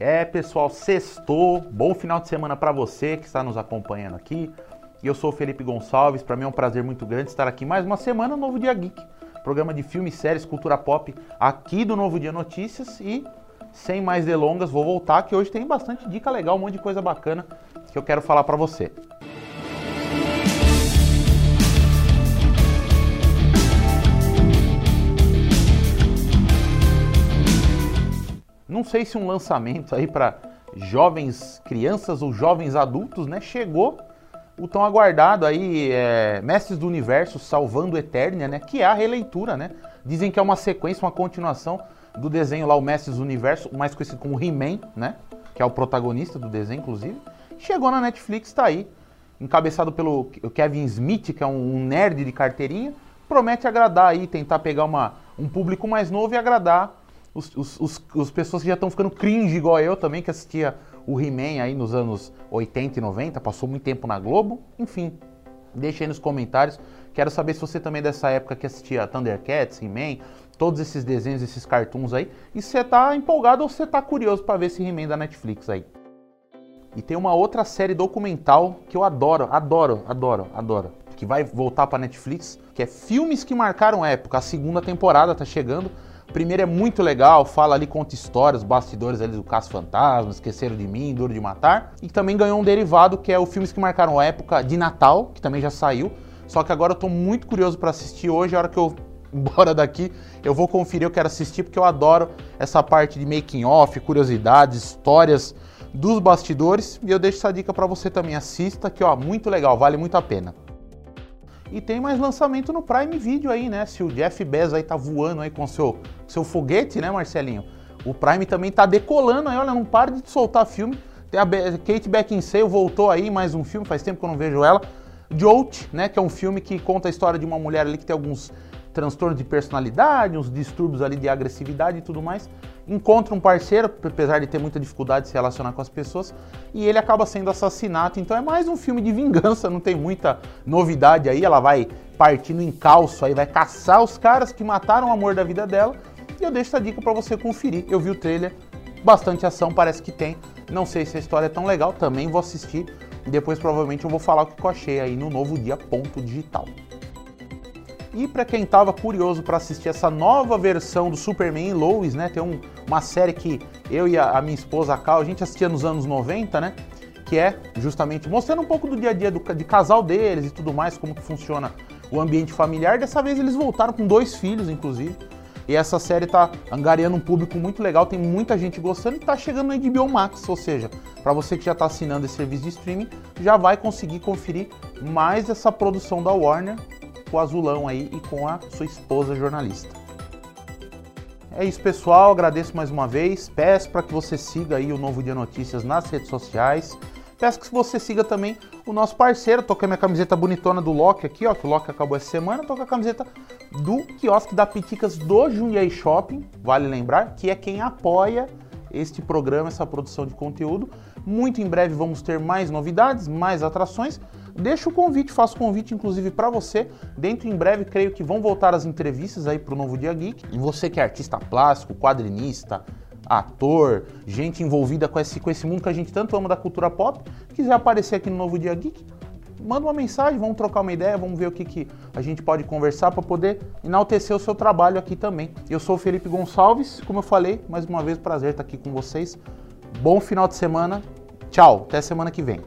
É, pessoal, sextou. Bom final de semana para você que está nos acompanhando aqui. Eu sou o Felipe Gonçalves. Para mim é um prazer muito grande estar aqui mais uma semana no Novo Dia Geek, programa de filmes, séries, cultura pop aqui do Novo Dia Notícias e sem mais delongas, vou voltar que hoje tem bastante dica legal, um monte de coisa bacana que eu quero falar para você. Não sei se um lançamento aí para jovens crianças ou jovens adultos, né? Chegou o tão aguardado aí é, Mestres do Universo Salvando Eternia, né? Que é a releitura, né? Dizem que é uma sequência, uma continuação do desenho lá o Mestres do Universo, mais conhecido como He-Man, né? Que é o protagonista do desenho, inclusive. Chegou na Netflix, tá aí. Encabeçado pelo Kevin Smith, que é um nerd de carteirinha. Promete agradar aí, tentar pegar uma, um público mais novo e agradar os, os, os, os pessoas que já estão ficando cringe igual eu também, que assistia o He-Man aí nos anos 80 e 90, passou muito tempo na Globo. Enfim, deixa aí nos comentários. Quero saber se você também é dessa época que assistia Thundercats, He-Man, todos esses desenhos, esses cartoons aí. E você tá empolgado ou você tá curioso para ver esse He-Man da Netflix aí. E tem uma outra série documental que eu adoro, adoro, adoro, adoro. Que vai voltar para Netflix, que é Filmes que Marcaram Época. A segunda temporada tá chegando. Primeiro é muito legal, fala ali, conta histórias, bastidores ali do Caso Fantasma, Esqueceram de Mim, Duro de Matar. E também ganhou um derivado que é o Filmes que Marcaram Época de Natal, que também já saiu. Só que agora eu tô muito curioso para assistir hoje, a hora que eu embora daqui, eu vou conferir, eu quero assistir porque eu adoro essa parte de making off, curiosidades, histórias dos bastidores e eu deixo essa dica para você também assista, que ó, muito legal, vale muito a pena. E tem mais lançamento no Prime Video aí, né? Se o Jeff Bezos aí tá voando aí com seu, seu foguete, né, Marcelinho? O Prime também tá decolando aí, olha, não para de soltar filme. Tem a Kate Beckinsale voltou aí, mais um filme, faz tempo que eu não vejo ela. Jolt, né, que é um filme que conta a história de uma mulher ali que tem alguns transtornos de personalidade, uns distúrbios ali de agressividade e tudo mais encontra um parceiro, apesar de ter muita dificuldade de se relacionar com as pessoas, e ele acaba sendo assassinado. Então é mais um filme de vingança, não tem muita novidade aí. Ela vai partindo em calço aí, vai caçar os caras que mataram o amor da vida dela. E eu deixo essa dica para você conferir. Eu vi o trailer, bastante ação, parece que tem. Não sei se a história é tão legal, também vou assistir. E depois provavelmente eu vou falar o que eu achei aí no novo dia ponto digital. E para quem estava curioso para assistir essa nova versão do Superman Lois, né? Tem um, uma série que eu e a, a minha esposa a Cal, a gente assistia nos anos 90, né? Que é justamente mostrando um pouco do dia a dia do, de casal deles e tudo mais, como que funciona o ambiente familiar. Dessa vez eles voltaram com dois filhos, inclusive. E essa série tá angariando um público muito legal, tem muita gente gostando e tá chegando no HBO Max, ou seja, para você que já está assinando esse serviço de streaming, já vai conseguir conferir mais essa produção da Warner com o azulão aí e com a sua esposa jornalista. É isso, pessoal. Agradeço mais uma vez. Peço para que você siga aí o Novo Dia Notícias nas redes sociais. Peço que você siga também o nosso parceiro. Tô com a minha camiseta bonitona do Loki aqui, ó, que o Loki acabou essa semana. Tô com a camiseta do quiosque da Piticas do Jundiaí Shopping. Vale lembrar que é quem apoia este programa, essa produção de conteúdo. Muito em breve vamos ter mais novidades, mais atrações. Deixa o convite, faço o convite inclusive para você. Dentro em breve, creio que vão voltar as entrevistas aí para o Novo Dia Geek. E você que é artista plástico, quadrinista, ator, gente envolvida com esse, com esse mundo que a gente tanto ama da cultura pop, quiser aparecer aqui no Novo Dia Geek, manda uma mensagem, vamos trocar uma ideia, vamos ver o que, que a gente pode conversar para poder enaltecer o seu trabalho aqui também. Eu sou o Felipe Gonçalves, como eu falei, mais uma vez prazer estar aqui com vocês. Bom final de semana. Tchau, até semana que vem.